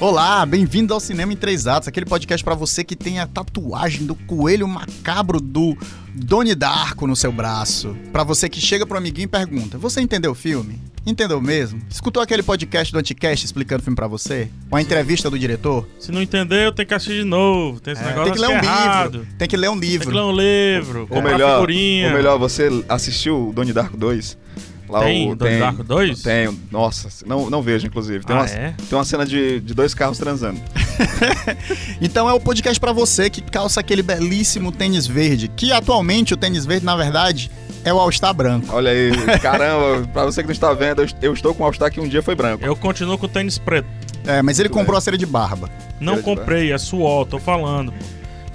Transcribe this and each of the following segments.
Olá, bem-vindo ao Cinema em Três Atos, aquele podcast pra você que tem a tatuagem do coelho macabro do Doni Darko no seu braço. Pra você que chega pro amiguinho e pergunta: Você entendeu o filme? Entendeu mesmo? Escutou aquele podcast do Anticast explicando o filme pra você? Ou a entrevista do diretor? Se não entendeu, tem que assistir de novo. Tem esse É, negócio tem que ler um é errado. livro. Tem que ler um Tem que livro. ler um livro. Ou melhor, ou melhor, você assistiu o Donnie Darko 2? Lá Tem o, Donnie Darko 2? Tem, nossa, não, não vejo, inclusive. Tem, Ah, uma, é? tem uma cena de, de dois carros transando. Então é o podcast pra você que calça aquele belíssimo tênis verde, que atualmente o tênis verde, na verdade, é o All-Star branco. Olha aí, caramba, pra você que não está vendo, eu, estou com um All-Star que um dia foi branco. Eu continuo com o tênis preto. É, mas ele Muito comprou a cera de barba. Não comprei, é suor, tô falando.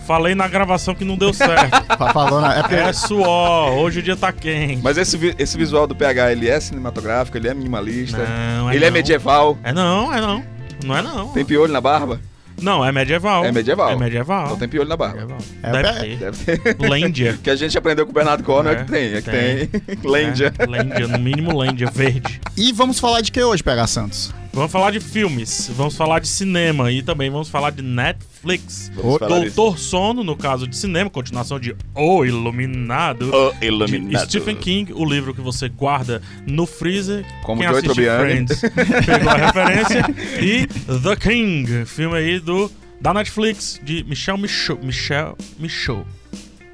Falei na gravação que não deu certo. Fa- Falando, é porque é suor, hoje o dia tá quente. Mas esse, vi- esse visual do PH, ele é cinematográfico, ele é minimalista, Não, é ele é não. medieval, É não, é não. Não é não. tem piolho na barba? Não, é medieval. É medieval. É medieval. Então tem piolho na barba. Medieval. É, Deve é- ter. Deve ter. Lândia. que a gente aprendeu com o Bernardo Cornwell é, É, que tem, é que tem. tem. Lândia. É, Lândia, no mínimo Lândia, verde. E vamos falar de que hoje, PH Santos? Vamos falar de filmes, vamos falar de cinema e também vamos falar de Netflix. Vamos Doutor Sono, no caso de cinema, continuação de O Iluminado. O Iluminado. Stephen King, o livro que você guarda no freezer. Como Quem Joey. Friends pegou a referência. E The King, filme aí do, da Netflix, de Michel Michaud. Michel Michaud.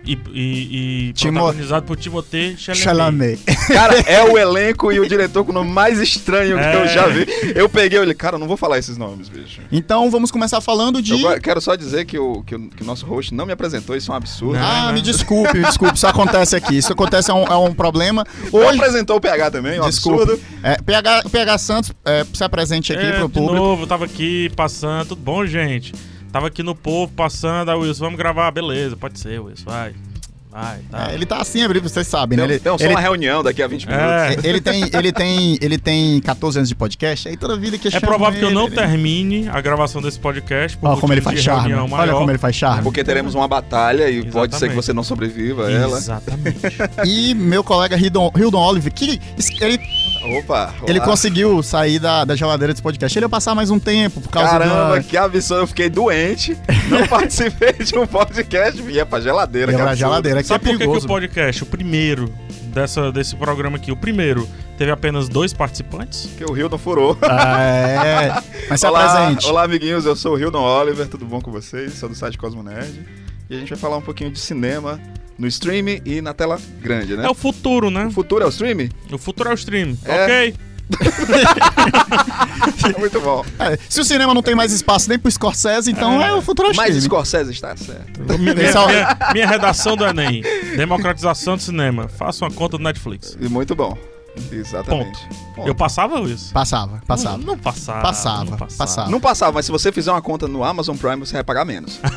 E, e, e Timo- protagonizado por Timothée Chalamet. Chalamet. Cara, é o elenco e o diretor com o nome mais estranho que É. eu já vi. Eu peguei e falei, cara, eu não vou falar esses nomes, bicho. Então vamos começar falando de. Eu quero só dizer que o, que, o, que o nosso host não me apresentou, isso é um absurdo. Não. Ah, né? me desculpe, me desculpe, isso acontece aqui. Isso acontece, é um, é um problema. Não Hoje. apresentou o PH também, um Desculpe. absurdo. É, PH, PH Santos, é, se apresente aqui É, pro de público. novo, tava aqui passando, tudo bom, gente? Tava aqui no povo passando, aí Wilson, vamos gravar, beleza, pode ser, Wilson, vai. Vai, tá. É, ele tá assim, vocês sabem, né? Ele, tem só ele- uma reunião daqui a 20 minutos. É. ele tem, ele, tem, ele tem 14 anos de podcast, aí toda vida que É provável que eu ele, não ele- termine a gravação desse podcast. por Ó, como ele faz charme. reunião Olha maior. como ele faz charme. Porque teremos uma batalha e pode ser que Exatamente. você não sobreviva a ela. Exatamente. E meu colega Hildon, Hildon Olive, que ele, Opa, ele olá. conseguiu sair da, da geladeira desse podcast. Ele ia passar mais um tempo por causa Caramba, da... que absurdo. Eu fiquei doente, não participei de um podcast e ia pra geladeira. Ia que pra geladeira, que Sabe é por que, que o podcast, o primeiro dessa, desse programa aqui, o primeiro, teve apenas dois participantes? Porque o Hildon furou. Ah, é. Mas se olá, apresente. olá, amiguinhos. Eu sou o Hildon Oliver. Tudo bom com vocês? Sou do site Cosmo Nerd. E a gente vai falar um pouquinho de cinema no stream e na tela grande, né? É o futuro, né? O futuro é o stream? O futuro é o stream, É. ok? É muito bom. É, se o cinema não tem mais espaço nem pro Scorsese, então é, o futuro Mas streaming. Scorsese está certo. Minha, é o- minha- minha redação do Enem. Democratização do cinema. Faça uma conta do Netflix. E muito bom. Exatamente. Ponto. Eu passava isso? Passava, passava. Não, não passava. Passava, não passava. Não passava, mas se você fizer uma conta no Amazon Prime, você vai pagar menos.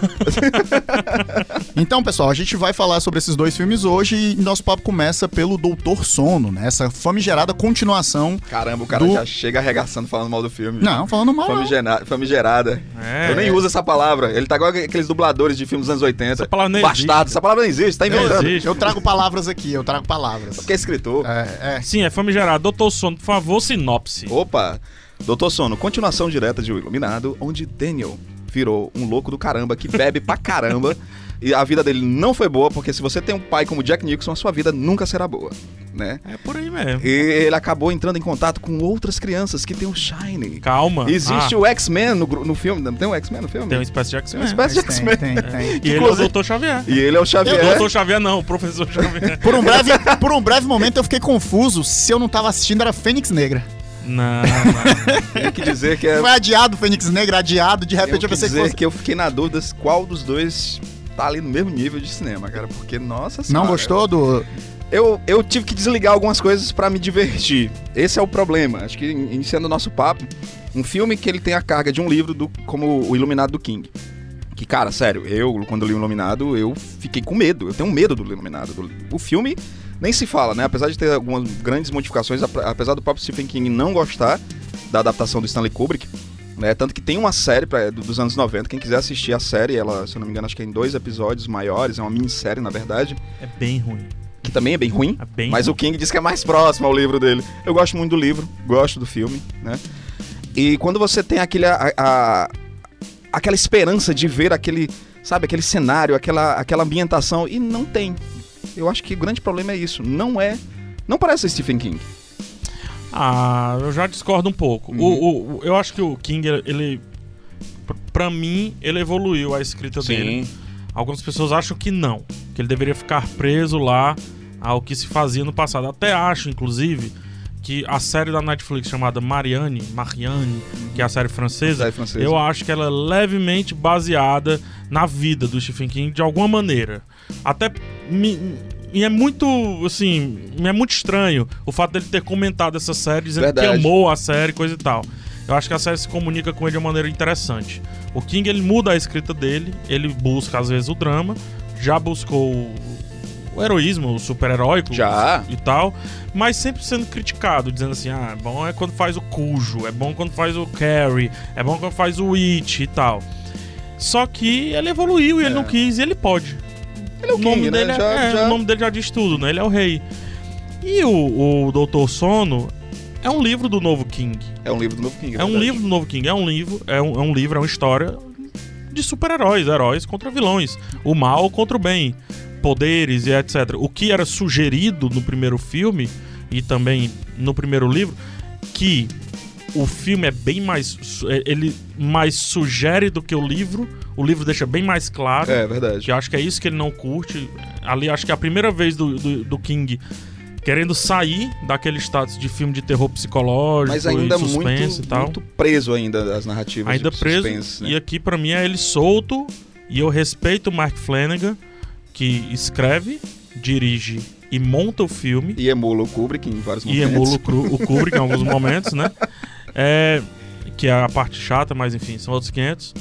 Então, pessoal, a gente vai falar sobre esses dois filmes hoje e nosso papo começa pelo Doutor Sono, né? Essa famigerada continuação. Caramba, o cara Do- já chega arregaçando falando mal do filme. Não, falando mal. não. Famigera- Famigerada. É, Eu nem é. uso essa palavra. Ele tá igual aqueles dubladores de filmes dos anos 80. Essa palavra nem Bastardo. existe. Essa palavra não existe, tá Não inventando. existe. Eu trago palavras aqui, eu trago palavras. Porque é escritor. É, é. Sim, é famigerado. Doutor Sono, por favor, sinopse. Opa! Doutor Sono, continuação direta de O Iluminado, onde Daniel virou um louco do caramba que bebe pra caramba. E a vida dele não foi boa, porque se você tem um pai como Jack Nicholson, a sua vida nunca será boa, né? É por aí mesmo. E ele acabou entrando em contato com outras crianças que tem o Shine. Calma. Existe Ah, o X-Men no, no filme. Não tem o X-Men no filme? Tem uma espécie de Tem uma X-Men. espécie de X-Men. tem, tem, tem. E ele é o Doutor Xavier. E ele é o O Xavier. Doutor Xavier não, o Professor Xavier. Por um, breve, por um breve momento eu fiquei confuso se eu não tava assistindo era Fênix Negra. não, não. Tem que dizer que é. Foi adiado Fênix Negra, adiado, de repente eu pensei que dizer fosse. que eu fiquei na dúvida qual dos dois tá ali no mesmo nível de cinema, cara. Porque, nossa Não senhora, gostou do. Eu, eu tive que desligar algumas coisas pra me divertir. Esse é o problema. Acho que in- iniciando o nosso papo, um filme que ele tem a carga de um livro do, como O Iluminado do King. Que, cara, sério, eu, quando li o Iluminado, eu fiquei com medo. Eu tenho medo do Iluminado. Do- o filme nem se fala, né? Apesar de ter algumas grandes modificações, ap- apesar do próprio Stephen King não gostar da adaptação do Stanley Kubrick, né? Tanto que tem uma série pra, do- dos anos 90. Quem quiser assistir a série, ela, se eu não me engano, acho que é em dois episódios maiores, é uma minissérie, na verdade, É bem ruim. que também é bem ruim. É bem Mas o ruim. King diz que é mais próximo ao livro dele. Eu gosto muito do livro, gosto do filme, né? E quando você tem aquele, a, a- aquela esperança de ver aquele, sabe, aquele cenário, aquela, aquela ambientação, e não tem. Eu acho que o grande problema é isso. Não é. Não parece Stephen King. Ah, eu já discordo um pouco. Uhum. O, o- eu acho que o King, ele. pr- Pra mim, ele evoluiu a escrita dele. Algumas pessoas acham que não, que ele deveria ficar preso lá ao que se fazia no passado. Até acho, inclusive, que a série da Netflix chamada Marianne, Marianne, que é a série francesa, Série francesa. eu acho que ela é levemente baseada na vida do Stephen King de alguma maneira. Até me, me é muito, assim, é muito estranho o fato dele ter comentado essa série dizendo que Verdade. amou a série, coisa e tal. Eu acho que a série se comunica com ele de uma maneira interessante. O King ele muda a escrita dele, ele busca às vezes o drama, já buscou o, heroísmo, o super-heróico Já. e tal, mas sempre sendo criticado, dizendo assim: ah, é bom é quando faz o Cujo, é bom quando faz o Carrie, é bom quando faz o It e tal. Só que ele evoluiu e ele É. não quis e ele pode. Ele é o, nome King, dele né? é- Já- é, já- o nome dele já diz tudo, né? Ele é o rei. E o, o Doutor Sono é um livro do novo King. É um livro do novo King. É um verdade. livro do novo King, é um livro, é um, é um livro, é uma história de super-heróis, heróis contra vilões, o mal contra o bem, poderes e etc. O que era sugerido no primeiro filme e também no primeiro livro, que o filme é bem mais. é- ele mais sugere do que o livro, o livro deixa bem mais claro. É verdade. Que eu acho que é isso que ele não curte. Ali, acho que é a primeira vez do, do, do King querendo sair daquele status de filme de terror psicológico Mas ainda e suspense muito, e tal. muito preso ainda das narrativas ainda preso. suspense, né? E aqui, pra mim, é ele solto. E eu respeito o Mark Flanagan, que escreve, dirige e monta o filme. E emula o Kubrick em vários E momentos. emula o, o Kubrick em alguns momentos, né? É, que é a parte chata, mas enfim, são outros 500.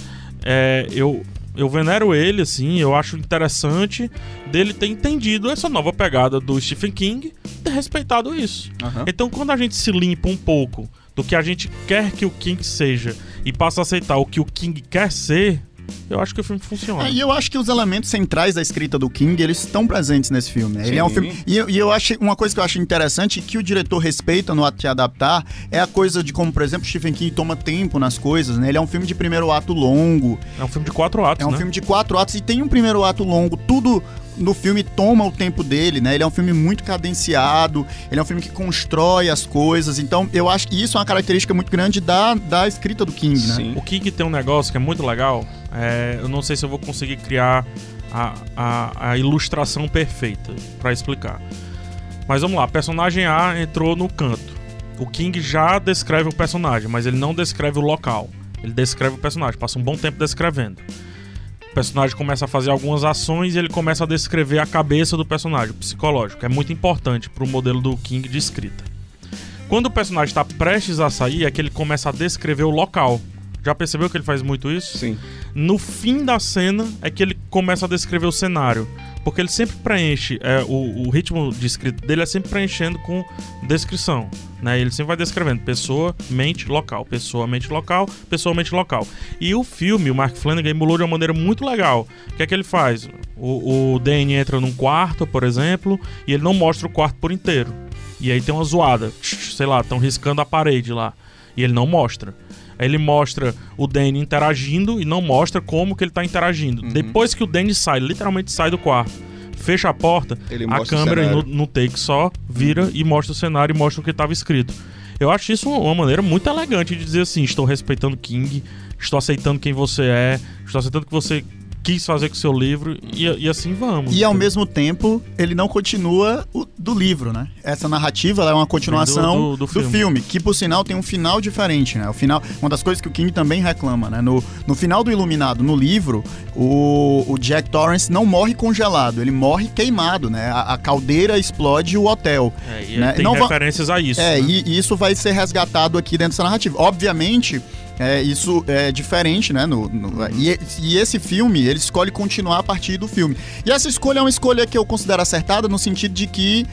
É, eu, eu venero ele, assim, eu acho interessante dele ter entendido essa nova pegada do Stephen King, ter respeitado isso. Aham. Então, quando a gente se limpa um pouco do que a gente quer que o King seja e passa a aceitar o que o King quer ser, eu acho que o filme funciona. É, e eu acho que os elementos centrais da escrita do King, eles estão presentes nesse filme. né? Ele é um filme. E eu, e eu acho uma coisa que eu acho interessante e que o diretor respeita no ato de adaptar é a coisa de como, por exemplo, Stephen King toma tempo nas coisas, né? Ele é um filme de primeiro ato longo, É um filme de quatro atos, é um né? filme de quatro atos e tem um primeiro ato longo, tudo no filme toma o tempo dele, né? Ele é um filme muito cadenciado, ele é um filme que constrói as coisas. Então, eu acho que isso é uma característica muito grande da, da escrita do King, né? Sim. O King tem um negócio que é muito legal. é, eu não sei se eu vou conseguir criar a, a, a ilustração perfeita pra explicar. Mas vamos lá, personagem A entrou no canto. O King já descreve o personagem, mas ele não descreve o local. Ele descreve o personagem, passa um bom tempo descrevendo. O personagem começa a fazer algumas ações e ele começa a descrever a cabeça do personagem, o psicológico. É muito importante pro modelo do King de escrita. Quando o personagem está prestes a sair, é que ele começa a descrever o local. Já percebeu que ele faz muito isso? Sim. No fim da cena é que ele começa a descrever o cenário. Porque ele sempre preenche, é, o, o ritmo de escrita dele é sempre preenchendo com descrição. Né? Ele sempre vai descrevendo pessoa, mente, local. Pessoa, mente, local. Pessoa, mente, local. E o filme, o Mark Flanagan, emulou de uma maneira muito legal. O que é que ele faz? O, o Danny entra num quarto, por exemplo, e ele não mostra o quarto por inteiro. E aí tem uma zoada. Sei lá, estão riscando a parede lá. E ele não mostra. Aí ele mostra o Danny interagindo e não mostra como que ele tá interagindo. Uhum. Depois que o Danny sai, literalmente sai do quarto, fecha a porta, Ele a câmera no, no take só vira e mostra o cenário e mostra o que estava escrito. Eu acho isso uma maneira muito elegante de dizer assim: estou respeitando King, estou aceitando quem você é, estou aceitando que você quis fazer com o seu livro e, e assim vamos. E ao mesmo tempo, ele não continua o, do livro, né? Essa narrativa é uma continuação Do- do- do do, filme. filme. que por sinal tem um final diferente, né? O final, uma das coisas que o King também reclama, né? No, no final do Iluminado, no livro, o, o Jack Torrance não morre congelado, ele morre queimado, né? A, a caldeira explode o hotel. É, e né? tem Não referências a isso. É, né? e, e isso vai ser resgatado aqui dentro dessa narrativa. Obviamente, é, isso é diferente, né? No, no- e, e esse filme, ele escolhe continuar a partir do filme. E essa escolha é uma escolha que eu considero acertada no sentido de que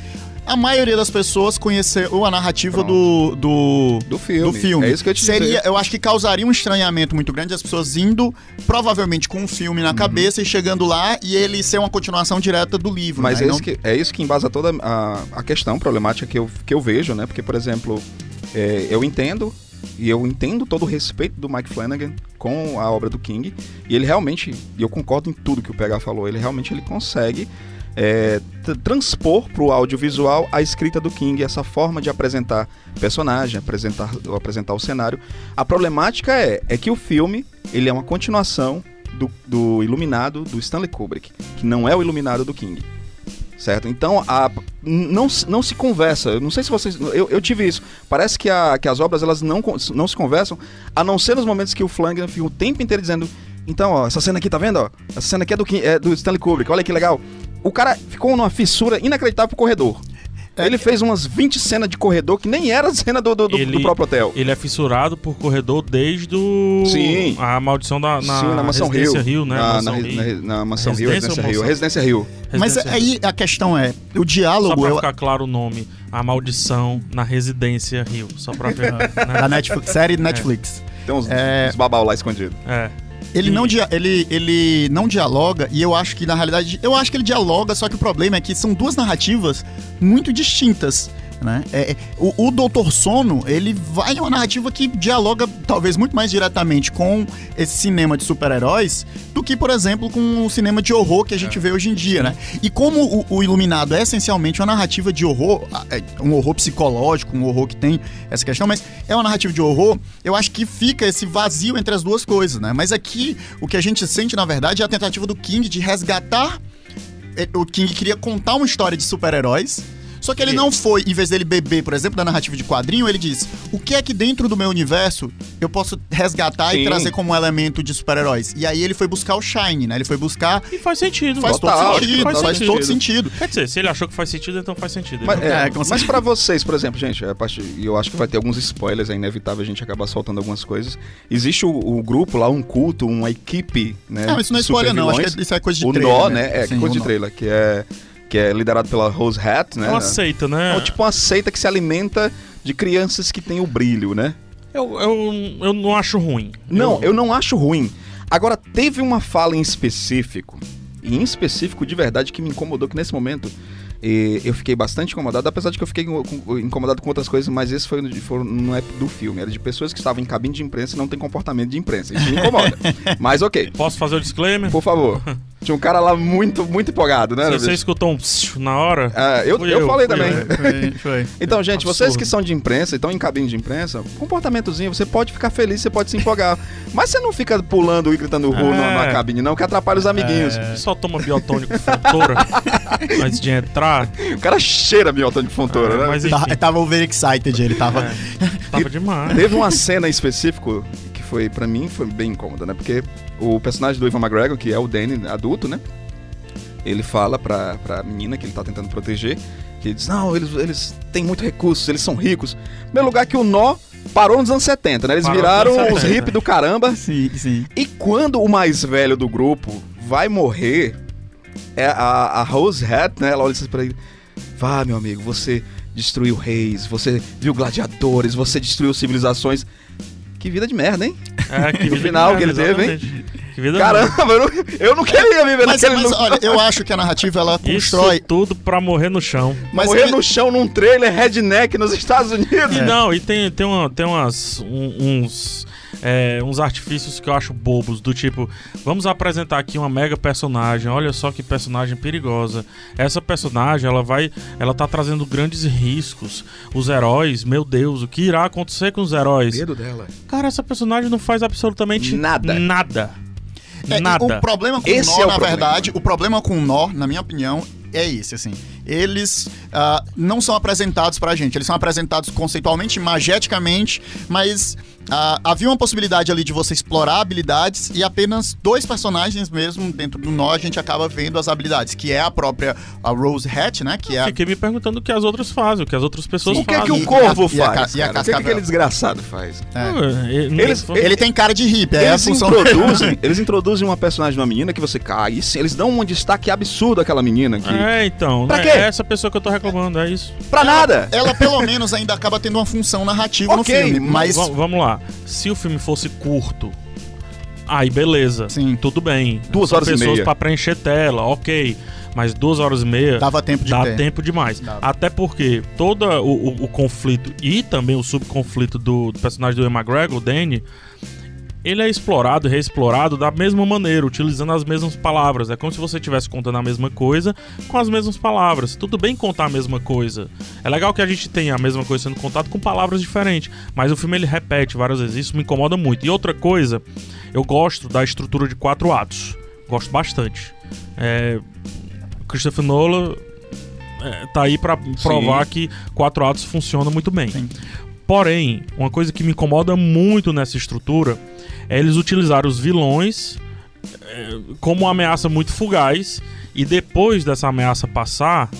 a maioria das pessoas conheceu a narrativa do, do, Do filme. do filme. É isso que eu te Seria, dizer. eu acho que causaria um estranhamento muito grande as pessoas indo, provavelmente com um filme Uhum. na cabeça e chegando lá e ele ser uma continuação direta do livro. Mas né? é, não- isso que, é isso que embasa toda a, a questão problemática que eu, que eu vejo, né? Porque, por exemplo, é, eu entendo E eu entendo todo o respeito do Mike Flanagan com a obra do King. E ele realmente, e eu concordo em tudo que o PH falou, ele realmente ele consegue é, transpor para o audiovisual a escrita do King, essa forma de apresentar personagem, apresentar, apresentar o cenário. A problemática é, é que o filme ele é uma continuação do, do Iluminado do Stanley Kubrick, que não é o Iluminado do King. Certo? Então, a, não, não se conversa. Eu não sei se vocês. Eu, eu tive isso. Parece que, a, que as obras elas não, não se conversam, a não ser nos momentos que o Flanagan fica o tempo inteiro dizendo. Então, ó, essa cena aqui, tá vendo? Ó? Essa cena aqui é do, é do Stanley Kubrick, olha que legal. O cara ficou numa fissura inacreditável pro corredor. É Ele fez umas 20 cenas de corredor que nem era cena do, do, do- Ele- do próprio hotel. Ele é fissurado por corredor desde o... Sim. a maldição da na, Sim, na Mansão Rio. Residência Rio, né? Na, Mansão na, Rio. na- na Mansão Rio, Residência Residência ou Rio. Residência Rio. Mas Residência aí a questão é, o Só diálogo pra eu- ficar claro o nome, a maldição na residência Rio. Só pra ver. né? da Netflix, série Netflix. Tem uns, É. uns babau lá escondidos. É. Ele E- não, dia- ele, ele não dialoga, e eu acho que, na realidade, eu acho que ele dialoga, só que o problema é que são duas narrativas muito distintas. Né? É, é, o, o Doutor Sono, ele vai em uma narrativa que dialoga talvez muito mais diretamente com esse cinema de super-heróis do que, por exemplo, com o cinema de horror que a gente vê hoje em dia, né? E como o, o Iluminado é essencialmente uma narrativa de horror, é um horror psicológico, um horror que tem essa questão, mas é uma narrativa de horror, eu acho que fica esse vazio entre as duas coisas, né? Mas aqui, o que a gente sente, na verdade, é a tentativa do King de resgatar. eh, O King queria contar uma história de super-heróis. Só que ele não foi, em vez dele beber, por exemplo, da narrativa de quadrinho, ele diz: o que é que dentro do meu universo eu posso resgatar e Sim. trazer como um elemento de super-heróis? E aí ele foi buscar o Shine, né? Ele foi buscar. E faz sentido. Faz Total, todo sentido, faz faz, sentido. todo sentido. Quer dizer, se ele achou que faz sentido, então faz sentido. Mas, é, É, mas pra vocês, por exemplo, gente, a parte, e eu acho que vai ter alguns spoilers, é inevitável a gente acabar soltando algumas coisas. Existe o, o grupo lá, um culto, uma equipe, né? Não, isso não é spoiler, não. Acho que isso é coisa de o trailer. nó, né? É, Sim, coisa o de trailer, que é, que é liderado pela Rose Hat, né? É uma seita, né? É tipo uma seita que se alimenta de crianças que têm o brilho, né? eu, eu, eu não acho ruim. Não, eu não acho ruim. Agora, teve uma fala em específico, e em específico de verdade, que me incomodou, que nesse momento eh, eu fiquei bastante incomodado, apesar de que eu fiquei com- com- incomodado com outras coisas, mas esse foi, no- foi, não é do filme, era de pessoas que estavam em cabine de imprensa e não tem comportamento de imprensa. Isso me incomoda. mas ok, Posso fazer o disclaimer? por favor. Tinha um cara lá muito, muito empolgado, né? Se bicho? você escutou um psiu na hora, Ah, eu, eu, eu, falei também. eu. Foi, foi. Então, gente, vocês Absurdo. que são de imprensa e estão em cabine de imprensa, comportamentozinho, você pode ficar feliz, você pode se empolgar. Mas você não fica pulando e gritando ru É. na, na cabine, não, que atrapalha os amiguinhos. só toma biotônico fontora antes de entrar. O cara cheira biotônico de fontoura, É, né? mas Tava, enfim, tava over excited, ele tava. é, tava demais. Teve uma cena em específico foi, pra mim, foi bem incômoda, né? Porque o personagem do Ivan McGregor, que é o Danny adulto, né? Ele fala pra, pra menina que ele tá tentando proteger, que ele diz, não, eles, eles têm muito recursos, eles são ricos. Primeiro lugar que o nó parou nos anos 70, né? Eles Parou viraram os 70. hippies do caramba. Sim, sim. E quando o mais velho do grupo vai morrer, é a, a Rose Hat, né? Ela olha assim pra ele. Vá, meu amigo, você destruiu reis, você viu gladiadores, você destruiu civilizações. Que vida de merda, hein? É, que No vida final de que ele merda, teve, hein? Que vida Caramba, eu não, eu não queria viver Mas, naquele mas, olha, eu acho que a narrativa ela Isso constrói. tudo pra morrer no chão. Mas Morrer ele- no chão num trailer redneck nos Estados Unidos. E não, e tem, tem, uma, tem umas, um- uns, é, uns artifícios que eu acho bobos, do tipo, vamos apresentar aqui uma mega personagem, olha só que personagem perigosa. Essa personagem, ela vai, ela tá trazendo grandes riscos. Os heróis, meu Deus, o que irá acontecer com os heróis? Medo dela. Cara, essa personagem não faz absolutamente Nada. Nada. É, Nada. O problema com Esse o nó, é o na problema. verdade, o problema com o nó, na minha opinião, é esse, assim. Eles ah, não são apresentados pra gente. Eles são apresentados conceitualmente, mageticamente, mas ah, havia uma possibilidade ali de você explorar habilidades e apenas dois personagens mesmo dentro do nó a gente acaba vendo as habilidades, que é a própria a Rose Hat, né? Que é a, Fiquei me perguntando o que as outras fazem, o que as outras pessoas O que é fazem. que o E- corvo e a- e a faz? e a cara? O que, é que aquele desgraçado faz? é. Ele- Eles- Ele tem cara de hippie, é a Eles função introduzem, eles introduzem uma personagem de uma menina que você cai, e sim, eles dão um destaque absurdo àquela menina que É, então. Pra né, quê? É essa pessoa que eu tô reclamando, é isso. pra nada. Ela pelo menos ainda acaba tendo uma função narrativa no Ok, filme, mas Va- vamos lá. Se o filme fosse curto, aí beleza. Sim. Tudo bem. Duas São horas e pessoas meia. pra preencher tela, ok. Mas duas horas e meia Dava tempo de dá ter. tempo demais. Dava. Até porque todo o, o- o conflito e também o subconflito do, do personagem do Ian McGregor, o Danny, ele é explorado e reexplorado da mesma maneira, utilizando as mesmas palavras. É como se você estivesse contando a mesma coisa com as mesmas palavras. Tudo bem contar a mesma coisa. É legal que a gente tenha a mesma coisa sendo contada com palavras diferentes, mas o filme ele repete várias vezes. Isso me incomoda muito. E outra coisa, eu gosto da estrutura de quatro atos. Gosto bastante. É, Christopher Nolan é, tá aí pra provar que quatro atos funciona muito bem. Sim. Porém, uma coisa que me incomoda muito nessa estrutura eles utilizarem os vilões é, como uma ameaça muito fugaz e depois dessa ameaça passar,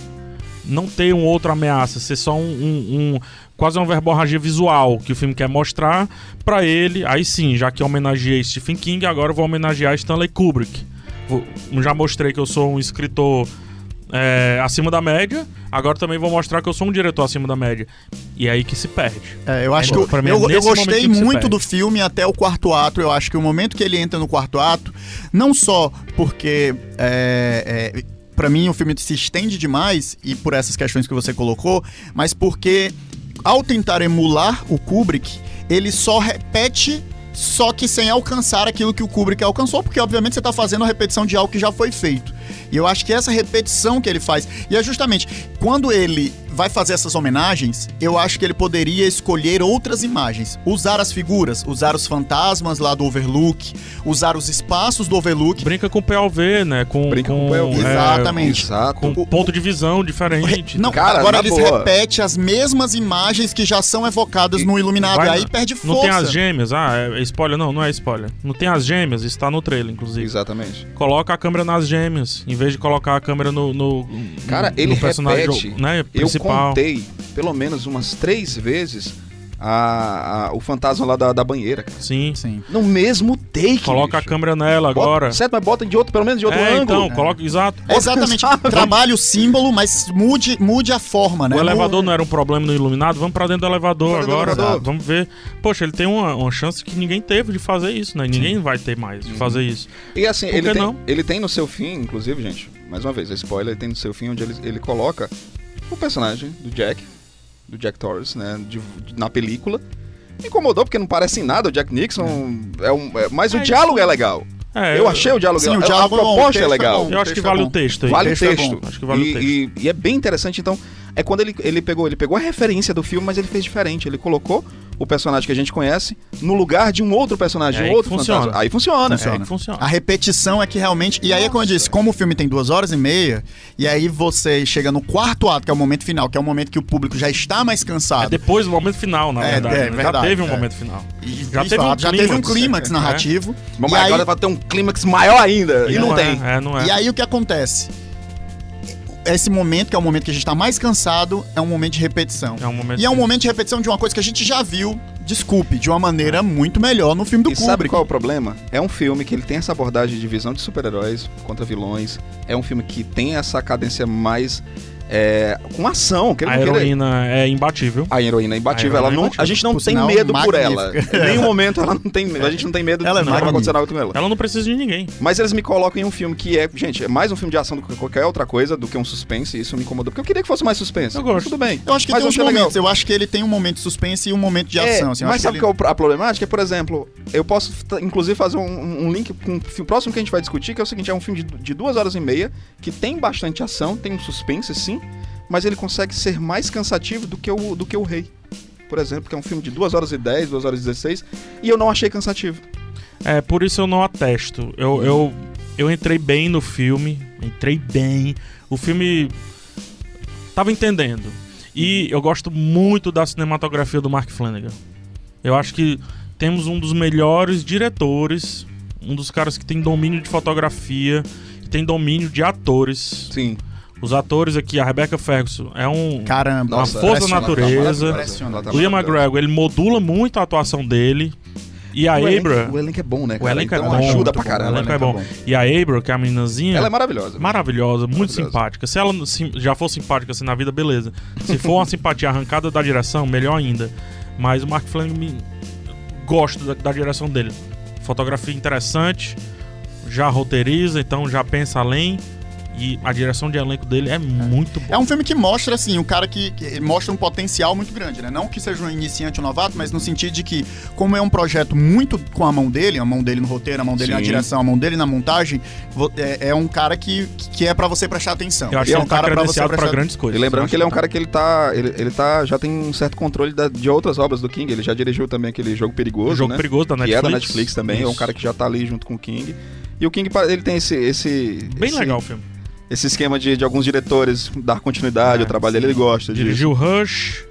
não ter uma outra ameaça, ser só um, um- um- quase uma verborragia visual que o filme quer mostrar pra ele. Aí sim, já que homenageei Stephen King, agora vou homenagear Stanley Kubrick. Já mostrei que eu sou um escritor é, acima da média, agora também vou mostrar que eu sou um diretor acima da média. E é aí que se perde. É, eu acho É, que eu, pra mim é eu, eu gostei muito do filme até o quarto ato. Eu acho que o momento que ele entra no quarto ato, não só porque é, é, para mim o filme se estende demais e por essas questões que você colocou, mas porque ao tentar emular o Kubrick, ele só repete só que sem alcançar aquilo que o Kubrick alcançou, porque obviamente você está fazendo a repetição de algo que já foi feito. E eu acho que essa repetição que ele faz, e é justamente quando ele vai fazer essas homenagens, eu acho que ele poderia escolher outras imagens, usar as figuras, usar os fantasmas lá do Overlook, usar os espaços do Overlook. Brinca com POV, né? Com, Brinca com com, POV. é, Exatamente. Exato. com ponto de visão diferente. Não, Cara, agora eles boa. repetem as mesmas imagens que já são evocadas E no Iluminado, Vai e aí perde força. Não tem as gêmeas, ah, é spoiler? Não, não é spoiler. Não tem as gêmeas, isso tá no trailer, inclusive. Exatamente. Coloca a câmera nas gêmeas, em vez de colocar a câmera no, no, Cara, no ele personagem repete. né, Eu. Contei pelo menos umas três vezes a, a- o fantasma lá da, da banheira, cara. Sim. Sim. No mesmo take. Coloca a bicho. câmera nela Bota- agora. Certo, mas bota de outro, pelo menos de outro é, ângulo. então, coloca. Exato. É exatamente. Trabalhe o símbolo, mas mude, mude a forma, né? O elevador não era um problema no iluminado, vamos pra dentro do elevador dentro agora. do elevador. Vamos ver. Poxa, ele tem uma, uma chance que ninguém teve de fazer isso, né? Ninguém vai ter mais de fazer isso. E assim, Por ele que tem, não? ele tem no seu fim, inclusive, gente, mais uma vez, é spoiler, ele tem no seu fim onde ele, ele coloca o personagem do Jack, do Jack Torrance, né, de- de- na película. Me incomodou porque não parece em nada o Jack Nixon, é um, é- mas o É, diálogo é legal. É, eu achei o diálogo Sim, o legal, diálogo a é bom, o proposta é texto é legal. bom. Eu acho que é vale bom. o texto. Vale o texto é bom. Acho que vale e, o texto. E, e é bem interessante, então, é quando ele, ele pegou, ele pegou a referência do filme, mas ele fez diferente. Ele colocou o personagem que a gente conhece no lugar de um outro personagem, É um aí outro funciona. fantasma. Aí funciona. É aí que funciona. A repetição é que realmente. E aí é como eu disse, como o filme tem duas horas e meia, e aí você chega no quarto ato, que é o momento final, que é o momento que o público já está mais É cansado. depois do momento final, na É, verdade. é, né? verdade, já teve um é. momento final. E, já teve um fato, já teve um clímax. clímax É. narrativo. Mas e aí, agora vai ter um clímax maior ainda. E, não, é, tem. É, não é. E aí o que acontece? Esse momento, que é o momento que a gente tá mais cansado, é um momento de repetição. É um momento E é um momento de repetição de uma coisa que a gente já viu, desculpe, de uma maneira muito melhor no filme do E sabe Kubrick. qual é o problema? É um filme que ele tem essa abordagem de visão de super-heróis contra vilões. É um filme que tem essa cadência mais é, com ação. Que A queira- heroína é imbatível. A heroína é imbatível. A ela é não, imbatível. a gente não Por tem sinal, medo por ela. magnífica. Em nenhum momento ela não tem, a gente não tem medo Ela é de nada vai acontecer magnífica. nada com ela. Ela não precisa de ninguém. Mas eles me colocam em um filme que é, gente, é mais um filme de ação do que qualquer outra coisa, do que um suspense, e isso me incomodou. Porque eu queria que fosse mais suspense. Eu gosto. Tudo bem. Eu acho que Mas tem uns achei legal. momentos. Eu acho que ele tem um momento de suspense e um momento de É, ação. assim, eu mas sabe que qual ele... é a problemática? Por exemplo, eu posso, inclusive, fazer um, um link com o próximo que a gente vai discutir, que é o seguinte: é um filme de, de duas horas e meia, que tem bastante ação, tem um suspense, sim, mas ele consegue ser mais cansativo do que o, do que o Rei. Por exemplo, que é um filme de 2 horas e 10, 2 horas e 16, e eu não achei cansativo. É, por isso eu não atesto. Eu, eu, eu entrei bem no filme. Entrei bem. O filme. Tava entendendo. E eu gosto muito da cinematografia do Mark Flanagan. Eu acho que temos um dos melhores diretores. Um dos caras que tem domínio de fotografia. Tem domínio de atores. Sim. Os atores aqui, a Rebecca Ferguson, é um. Caramba. Uma força da natureza. O Ian McGregor, ele modula muito a atuação dele. E a o Abra. Elenco, o elenco é bom, né? O elenco é então bom, ajuda pra caramba. o elenco é bom. E a Abra, que é a meninazinha. Ela é maravilhosa. Maravilhosa, muito Maravilhosa. simpática. Se ela já for simpática assim na vida, beleza. Se for uma simpatia arrancada da direção, melhor ainda. Mas o Mark Flanagan me... gosto da, da direção dele. Fotografia interessante, já roteiriza, então já pensa além. E a direção de elenco dele é muito boa. É um filme que mostra, assim, um cara que, que mostra um potencial muito grande, né? Não que seja um iniciante ou novato, mas no sentido de que, como é um projeto muito com a mão dele, a mão dele no roteiro, a mão dele na Sim. direção, a mão dele na montagem, é, é um cara que, que é pra você prestar atenção. Eu acho é que um ele tá cara pra você credenciado pra prestar grandes coisas. E lembrando que ele é um cara que ele tá. Ele, ele tá. Já tem um certo controle da- de outras obras do King. Ele já dirigiu também aquele jogo perigoso. Jogo né? perigoso da Que Netflix. é da Netflix também. É um Isso. cara que já tá ali junto com o King. E o King, ele tem esse. esse Bem esse, legal o filme. Esse esquema de, de alguns diretores dar continuidade É, ao trabalho dele, ele gosta disso. Dirigiu Rush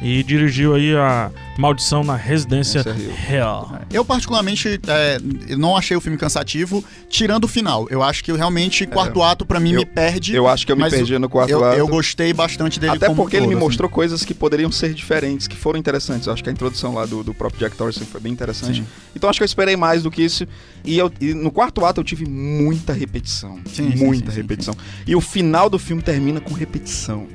e dirigiu aí a Maldição na Residência é Hill. Hell. Eu, particularmente, é, não achei o filme cansativo, tirando o final. Eu acho que realmente quarto ato, pra mim, É. Eu- me perde. Eu acho que eu me perdi no quarto eu, ato. eu gostei bastante dele Até como porque ele me todo, assim. mostrou coisas que poderiam ser diferentes, que foram interessantes. Eu acho que a introdução lá do, do próprio Jack Torrance foi bem interessante. Sim. Então acho que eu esperei mais do que isso. E, eu- e no quarto ato eu tive muita repetição. Sim, muita sim, sim, repetição. E o final do filme termina com repetição.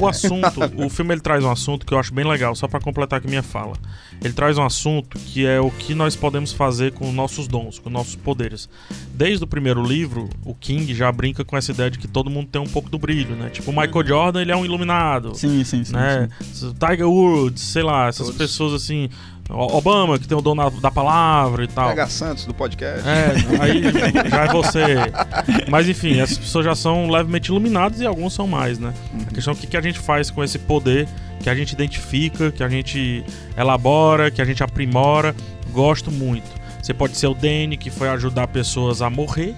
O assunto, o filme ele traz um assunto que eu acho bem legal, só pra completar aqui minha fala. Ele traz um assunto que é o que nós podemos fazer com nossos dons, com nossos poderes. Desde o primeiro livro, o King já brinca com essa ideia de que todo mundo tem um pouco do brilho, né? Tipo, o Michael Jordan, ele é um iluminado. Sim, sim, sim. né? sim. Tiger Woods, sei lá, essas Todos. pessoas assim. Obama, que tem o dom da, palavra e tal. PH Santos do podcast. É, aí já é você. Mas enfim, essas pessoas já são levemente iluminadas e alguns são mais, né? A questão é o que, que a gente faz com esse poder que a gente identifica, que a gente elabora, que a gente aprimora. Gosto muito. Você pode ser o Danny, que foi ajudar pessoas a morrer,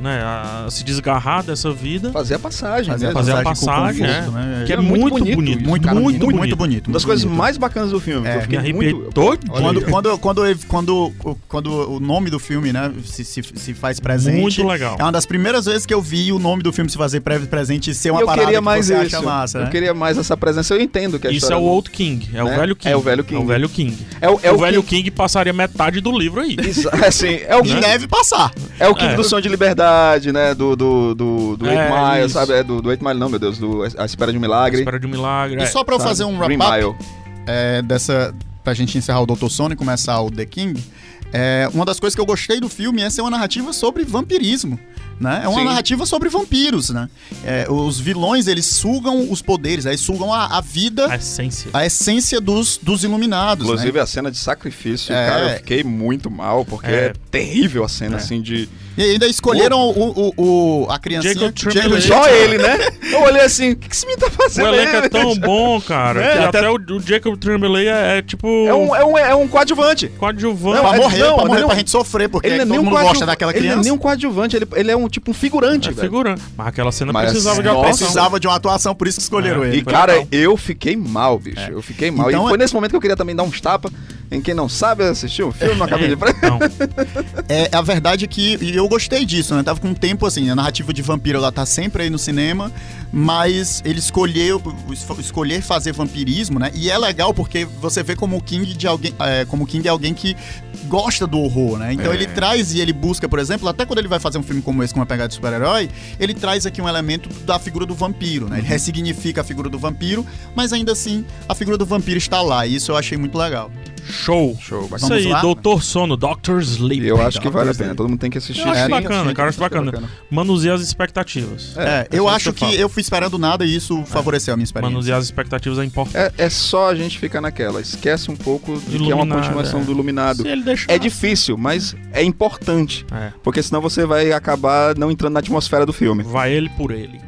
né? A se desgarrar dessa vida. Fazer a passagem, Fazer, né? a Fazer a passagem, é. né? Que é É muito muito bonito bonito. muito, cara, muito, muito muito, bonito. Uma das coisas bonito. mais bacanas do filme. É, que eu fiquei Me arrepiei muito... todo. Quando, quando, quando, quando, quando o nome do filme, né, se, se, se faz presente. Muito legal. É uma das primeiras vezes que eu vi o nome do filme se fazer pre- presente e ser uma eu parada queria que mais você isso. massa, eu né? queria mais essa presença. Eu entendo que a Isso é o Old King, é o né? velho King. É o velho King. É o velho King. É o, é o o velho King- King passaria metade do livro aí. Isso, assim, é o E King, deve passar. é o King É. do Som de Liberdade, né? Do, do, do, do É, Eight Mile, isso. sabe? É do, do Eight Mile, não, meu Deus. Do A Espera de um Milagre. Espera de um milagre. E é. só pra eu sabe? fazer um wrap-up é, dessa. Pra gente encerrar o Dr. Sono e começar o The King. é, uma das coisas que eu gostei do filme é ser uma narrativa sobre vampirismo. Né? É uma Sim. narrativa sobre vampiros, né? É, os vilões, eles sugam os poderes, eles sugam a, a vida, A essência. a essência dos, dos iluminados. né? Inclusive a cena de sacrifício, É. cara, eu fiquei muito mal, porque é, É. terrível a cena, É. assim, de. E ainda escolheram o, o, o- a criancinha. Jacob Jacob Tremblay. Só ele, né? Eu olhei assim, o que, que esse menino tá O fazendo elenco aí? é tão bom, cara, É, que até- até, o, o Jacob Tremblay é, é tipo É um, é um, é um coadjuvante. coadjuvante. Não, Pra é- morrer, não, pra mas morrer, não- pra gente sofrer, porque Ele não é todo mundo gosta daquela Ele não é criança. nem um coadjuvante, ele, ele é um tipo um figurante, é velho. figurante. Mas aquela cena Mas, precisava de nossa, atuação. Precisava de uma atuação, por isso que escolheram É. ele. E, cara, legal. eu fiquei mal, bicho. Eu fiquei mal. Então e foi é- nesse momento que eu queria também dar uns tapas em quem não sabe assistir um filme, não acabei de... Não, É, a verdade é que e eu gostei disso, né? Tava com um tempo assim, a narrativa de vampiro ela tá sempre aí no cinema, mas ele escolheu es- escolher fazer vampirismo, né? E é legal porque você vê como o King de alguém, é, como o King é alguém que gosta do horror, né? Então É. ele traz e ele busca, por exemplo, até quando ele vai fazer um filme como esse com uma pegada de super-herói, ele traz aqui um elemento da figura do vampiro, né? Ele ressignifica a figura do vampiro, mas ainda assim a figura do vampiro está lá, e isso eu achei muito legal. Show. Show, Isso bacana. aí, lá? Doutor Sono, Doctor Sleep. Eu acho que vale a pena, todo mundo tem que assistir. Eu acho sim. bacana, cara, acho sim, bacana. Manusear as expectativas. É, eu acho que eu fui esperando nada e isso favoreceu a minha experiência. Manusear as expectativas é importante. É, é só a gente ficar naquela. Esquece um pouco de que é uma Iluminado, continuação é. do Iluminado. Se ele deixar. É difícil, mas é importante. É. Porque senão você vai acabar não entrando na atmosfera do filme. Vai ele por ele.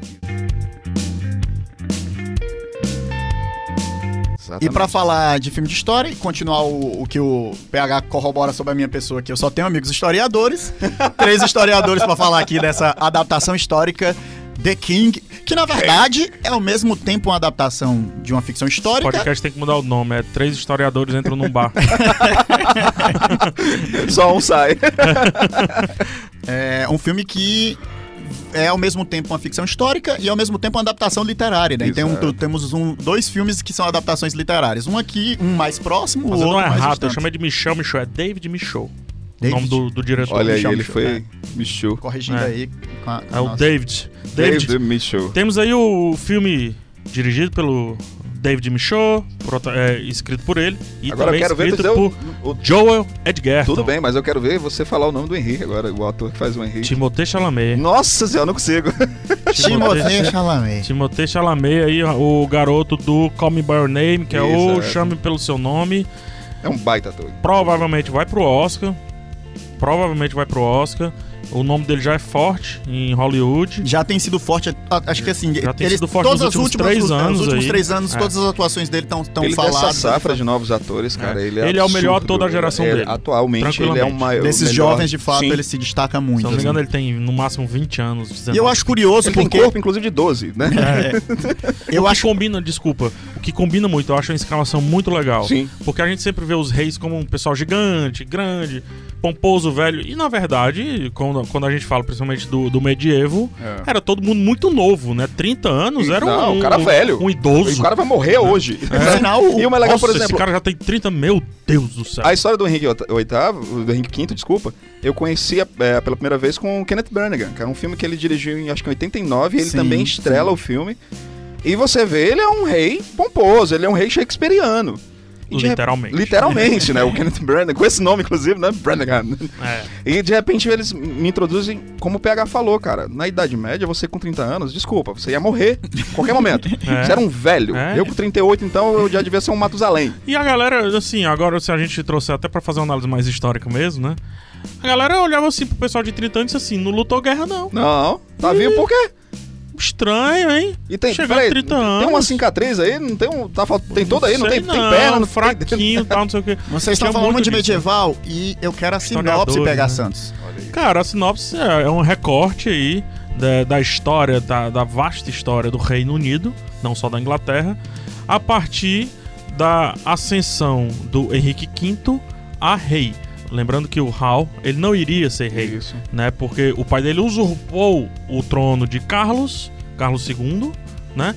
E pra falar de filme de história e continuar o, o que o PH corrobora sobre a minha pessoa aqui, eu só tenho amigos historiadores. três historiadores pra falar aqui dessa adaptação histórica The King, que na verdade é ao mesmo tempo uma adaptação de uma ficção O histórica. podcast tem que mudar o nome. É três historiadores entram num bar. Só um sai. É um filme que é ao mesmo tempo uma ficção histórica e ao mesmo tempo uma adaptação literária, né? Então Exato. temos um- dois filmes que são adaptações literárias. Um aqui, um mais próximo, Mas o outro não é mais errado, eu chamei de Michel Michel. É David Michel. David? O nome do, do diretor. Olha aí, Michel, ele Michel, foi Michu. Corrigindo É. aí. com a- É o nossa- David. David. David Michu. Temos aí o filme dirigido pelo David Michaud, prota- é, escrito por ele, e Agora eu também quero ver tu escrito dizer por o, o- Joel Edgerton. Tudo bem, mas eu quero ver você falar o nome do Henrique agora, o ator que faz o Henrique. Timothée Chalamet. Nossa senhora, eu não consigo. Timothée Chalamet. Timothée Chalamet aí, o garoto do Call Me By Your Name, que é o. Chame Pelo Seu Nome. É um baita ator. Provavelmente vai pro Oscar. Provavelmente vai pro Oscar. O nome dele já é forte em Hollywood. Já tem sido forte, acho que assim, Já tem ele- sido forte todas nos as últimos últimas, três os- anos Os últimos aí. três anos, É. todas as atuações dele estão tão ele faladas. dessa safra de novos atores, cara, ele é Ele é o melhor ator da geração É, dele. Atualmente, ele é o maior. Desses jovens, de fato, Sim. ele se destaca muito. Se não me assim. engano, ele tem no máximo 20 anos. 19. E eu acho curioso Ele tem porque corpo, inclusive, de 12, né? É. eu o acho que combina, desculpa, o que combina muito, eu acho a escalação muito legal. Sim. Porque a gente sempre vê os reis como um pessoal gigante, grande, pomposo, velho. E na verdade, quando, quando a gente fala principalmente do, do medievo, É. era todo mundo muito novo, né? 30 anos era Não, um, o cara velho. um idoso. E o cara vai morrer hoje. Por sinal, o- E o mais legal, Nossa, por exemplo, esse cara já tem 30, meu Deus do céu. A história do Henrique VIII, do Henrique V, desculpa, eu conheci é, pela primeira vez com o Kenneth Branagh, que é um filme que ele dirigiu em acho que em 89, e ele Sim, também estrela o filme. E você vê, ele é um rei pomposo, ele é um rei shakespeariano. E de rep- Literalmente. Literalmente, né? O Kenneth Branagh, com esse nome, inclusive, né? Branagh. É. E de repente eles me introduzem, como o PH falou, cara, na Idade Média, você com 30 anos, desculpa, você ia morrer a qualquer momento. É. Você era um velho. É. Eu com 38, então, eu já devia ser um Matusalém. E a galera, assim, agora se a gente trouxer até pra fazer uma análise mais histórica mesmo, né? A galera olhava assim pro pessoal de 30 anos e disse assim, não lutou guerra não. Não, tá vivo por quê? Estranho, hein? E tem, Chegou a peraí, 30 tem anos. uma cicatriz aí? Não tem um. Tá, tem toda aí? Não tem, tem perna, não tem- fraquinho e tal, não sei o quê. Vocês estão falando muito de disso. medieval e eu quero a sinopse pegar né? Santos. Cara, a sinopse é é um recorte aí da, da história, da, da vasta história do Reino Unido, não só da Inglaterra, a partir da ascensão do Henrique V a rei. Lembrando que o Hal, ele não iria ser rei, Isso. né? Porque o pai dele usurpou o trono de Carlos, Carlos II, né?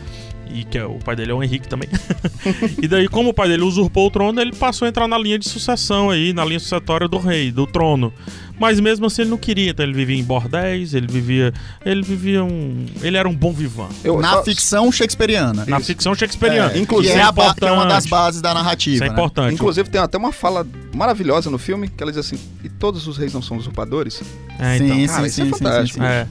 E que é, o pai dele é o Henrique também. e daí, como o pai dele usurpou o trono, ele passou a entrar na linha de sucessão aí, na linha sucessória do rei, do trono. Mas mesmo assim ele não queria, então ele vivia em bordéis, ele vivia. Ele vivia um. Ele era um bom vivant. Eu, Na só- ficção shakespeariana. Na ficção shakespeariana. É, inclusive, que é, a ba- que é uma das importante. bases da narrativa. Isso é né? importante. Inclusive, tem até uma fala maravilhosa no filme que ela diz assim: E todos os reis não são usurpadores? É, sim, então. sim, cara, sim, isso é sim, fantástico. sim, sim. É.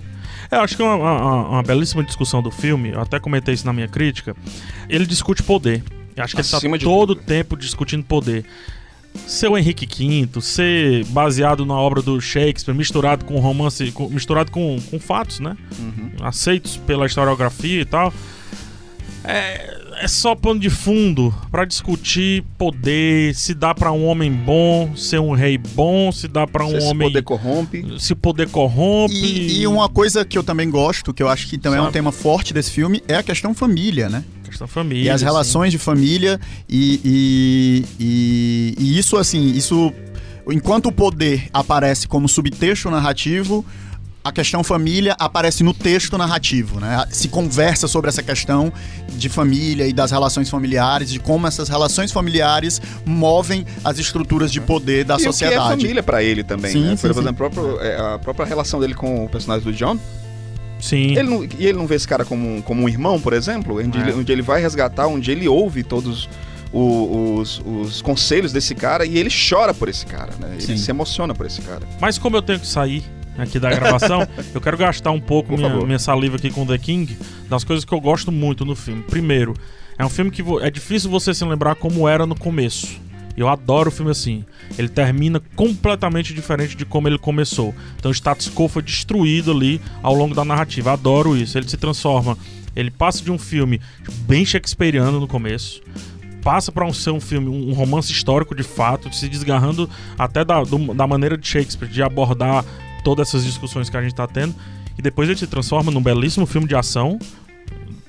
Eu acho que é uma, uma- uma belíssima discussão do filme, eu até comentei isso na minha crítica. Ele discute poder. Eu acho que Acima ele de tá todo o tudo. tempo discutindo poder. Ser o Henrique V, ser baseado na obra do Shakespeare, misturado com romance, com- misturado com, com fatos, né? Uhum. Aceitos pela historiografia e tal. É, é só pano de fundo pra discutir poder, se dá pra um homem bom ser um rei bom, se dá pra um Se homem poder corrompe. se poder corrompe. E, e uma coisa que eu também gosto, que eu acho que também é um Sabe? tema forte desse filme, é a questão família, né? Questão família. E as assim. relações de família e, e, e, e isso, assim, isso... Enquanto o poder aparece como subtexto narrativo, a questão família aparece no texto narrativo, né? Se conversa sobre essa questão de família e das relações familiares, de como essas relações familiares movem as estruturas de poder da e o que é sociedade. família pra ele também, Sim, né? sim, Por sim. exemplo, a própria, é, a própria relação dele com o personagem do John. Sim. Ele não, e ele não vê esse cara como, um- como um irmão, por exemplo? Onde, É. ele, onde ele vai resgatar, onde ele ouve todos o- os, os conselhos desse cara e ele chora por esse cara, né? Ele Sim. se emociona por esse cara. Mas como eu tenho que sair aqui da gravação, eu quero gastar um pouco minha, minha saliva aqui com The King das coisas que eu gosto muito no filme. Primeiro, é um filme que é difícil você se lembrar como era no começo. Eu adoro filme assim. Ele termina completamente diferente de como ele começou. Então o status quo foi destruído ali ao longo da narrativa. Adoro isso. Ele se transforma. Ele passa de um filme bem shakespeariano no começo. Passa para um, ser um filme, um romance histórico de fato, se desgarrando até da, do- da maneira de Shakespeare, de abordar todas essas discussões que a gente tá tendo. E depois ele se transforma num belíssimo filme de ação,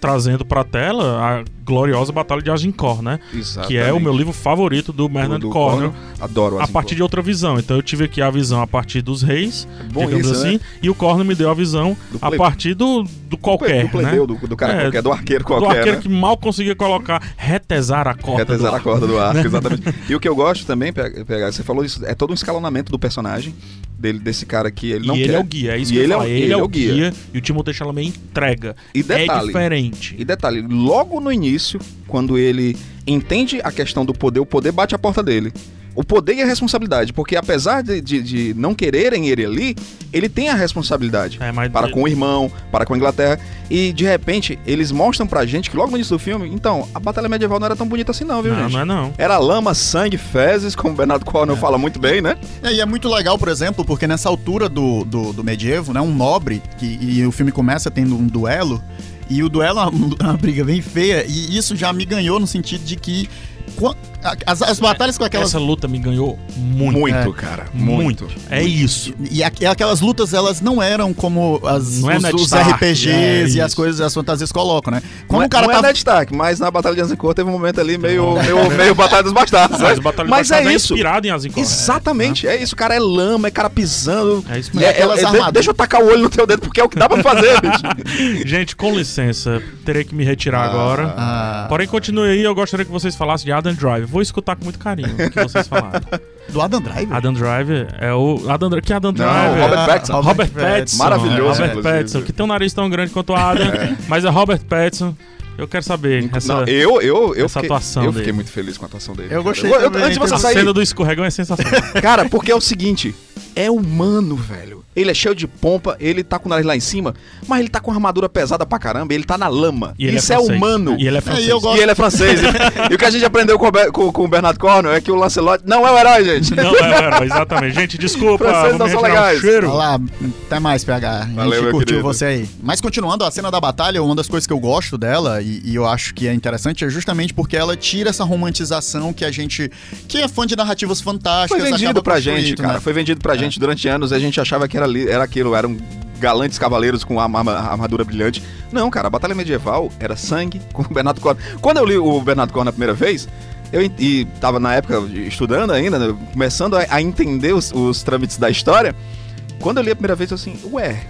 trazendo pra tela a gloriosa Batalha de Agincourt, né? Exatamente. Que é o meu livro favorito do Bernard do Cornwell, Adoro a partir de outra visão. Então eu tive aqui a visão a partir dos reis, Bom digamos isso, assim, né? e o Cornwell me deu a visão Do a partir do, do qualquer, do né? do, do cara É, qualquer, do arqueiro do qualquer, arqueiro né? que mal conseguia colocar, retesar a corda. do Retesar a corda do arco, exatamente. E o que eu gosto também, PH, você falou isso, é todo um escalonamento do personagem. dele, desse cara aqui. Ele E não ele quer. é o guia, é isso E que eu ele ia é o- falar. Ele, é o guia, guia. e o Timothée Chalamet entrega. E detalhe, É diferente. E detalhe, logo no início, quando ele entende a questão do poder, o poder bate a porta dele. O poder e a responsabilidade, porque apesar de, de- de não quererem ele ali, ele tem a responsabilidade. É, mas Para com o irmão, para com a Inglaterra. E de repente, eles mostram pra gente que logo no início do filme, então, a batalha medieval não era tão bonita assim, não, viu, não, gente? não é não. Era lama, sangue, fezes, como o Bernardo Cornell fala muito bem, né? É, e é muito legal, por exemplo, porque nessa altura do, do, do medievo, né, um nobre, que, e o filme começa tendo um duelo, e o duelo é uma, uma briga bem feia, e isso já me ganhou no sentido de que as, as batalhas com aquelas Essa luta me ganhou muito. Muito, É. cara. Muito. É isso. E aqu- aquelas lutas, elas não eram como as, Não é os, Ned os Stark, RPGs é e as isso. coisas, as fantasias colocam, né? Quando não o cara não tava... é Stark, mas na Batalha de Azincourt teve um momento ali meio, meio, meio Batalha dos Bastardos. Mas né? o Batalha Mas é é isso. inspirado em Azincourt. Exatamente, é isso. O cara é lama, é cara pisando. É isso E mesmo. é- é- deixa eu tacar o olho no teu dedo, porque é o que dá pra fazer, bicho. Gente, com licença, terei que me retirar agora. Ah, Porém, continue aí, eu gostaria que vocês falassem de Adam Drive. Vou escutar com muito carinho o que vocês falaram. do Adam Driver? Adam Drive é o. Adam, que Adam Não, Drive? Robert Pattinson. Robert Pattinson. Maravilhoso, Robert inclusive. Pattinson, que tem um nariz tão grande quanto o Adam, mas é Robert Pattinson. Eu quero saber essa, Não, eu, eu, eu, essa fiquei, atuação eu dele. fiquei muito feliz com a atuação dele. Eu cara. gostei Eu- eu- também, Antes de você a tem- sair, cena do escorregão é sensacional. Cara, porque é o seguinte, é humano, velho. Ele é cheio de pompa, ele tá com o nariz lá em cima, mas ele tá com armadura pesada pra caramba, ele tá na lama. E ele Isso é, francês. humano. E ele é É, francês. e eu gosto- E ele é francês. e, e o que a gente aprendeu com, o Be- com, com o Bernard Cornwell é que o Lancelot não é o herói, gente. Não, é, o herói, exatamente. Gente, desculpa, Franceses não são um legais. cheiro. Olha lá, até mais, PH. A gente Valeu, curtiu querido. você aí. Mas continuando, a cena da batalha, uma das coisas que eu gosto dela, e, e eu acho que é interessante, é justamente porque ela tira essa romantização que a gente, que é fã de narrativas fantásticas, Foi vendido pra gente, cara. né? Foi vendido pra gente durante anos. A gente achava que era, era aquilo, eram galantes cavaleiros com arma- arma- armadura brilhante. Não, cara, a batalha medieval era sangue com o Bernardo Cornwell. Quando eu li o Bernardo Cornwell a primeira vez, eu e tava na época estudando ainda, né, começando a, a entender os, os trâmites da história. Quando eu li a primeira vez, eu assim, ué,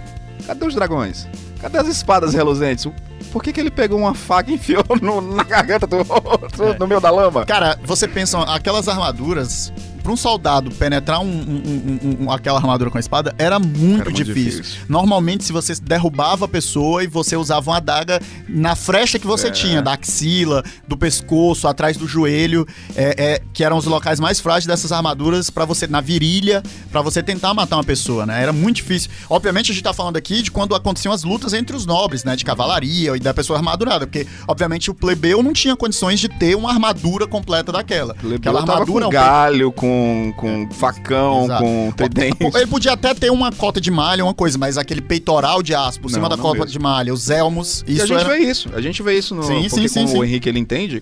cadê os dragões? Cadê as espadas reluzentes? Por que, que ele pegou uma faca e enfiou no- na garganta do outro, É. no meio da lama? Cara, você pensa, aquelas armaduras, pra um soldado penetrar um- um- um- aquela armadura com a espada, era muito, Era muito difícil. difícil. Normalmente, se você derrubava a pessoa e você usava uma adaga na frecha que você É. tinha, da axila, do pescoço, atrás do joelho, é, é, que eram os locais mais frágeis dessas armaduras para você, na virilha, pra você tentar matar uma pessoa, né? Era muito difícil. Obviamente, a gente tá falando aqui de quando aconteciam as lutas entre os nobres, né? De cavalaria e da pessoa armadurada, porque, obviamente, o plebeu não tinha condições de ter uma armadura completa daquela. Plebeu Aquela armadura com um galho, com, com facão, Exato. com tridente. Ele podia até ter uma cota de malha, uma coisa, mas aquele peitoral de aço por Não, cima da cota mesmo. de malha, os elmos, E isso a gente era... vê isso, a gente vê isso no. Sim, porque sim, sim, o. Henrique ele entende,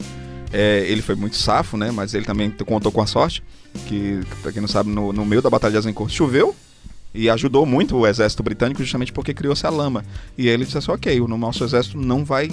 é, ele foi muito safo, né? Mas ele também contou com a sorte, que, pra quem não sabe, no, no meio da Batalha de Azincourt choveu. E ajudou muito o exército britânico justamente porque criou-se a lama. E aí ele disse assim, ok, o nosso exército não vai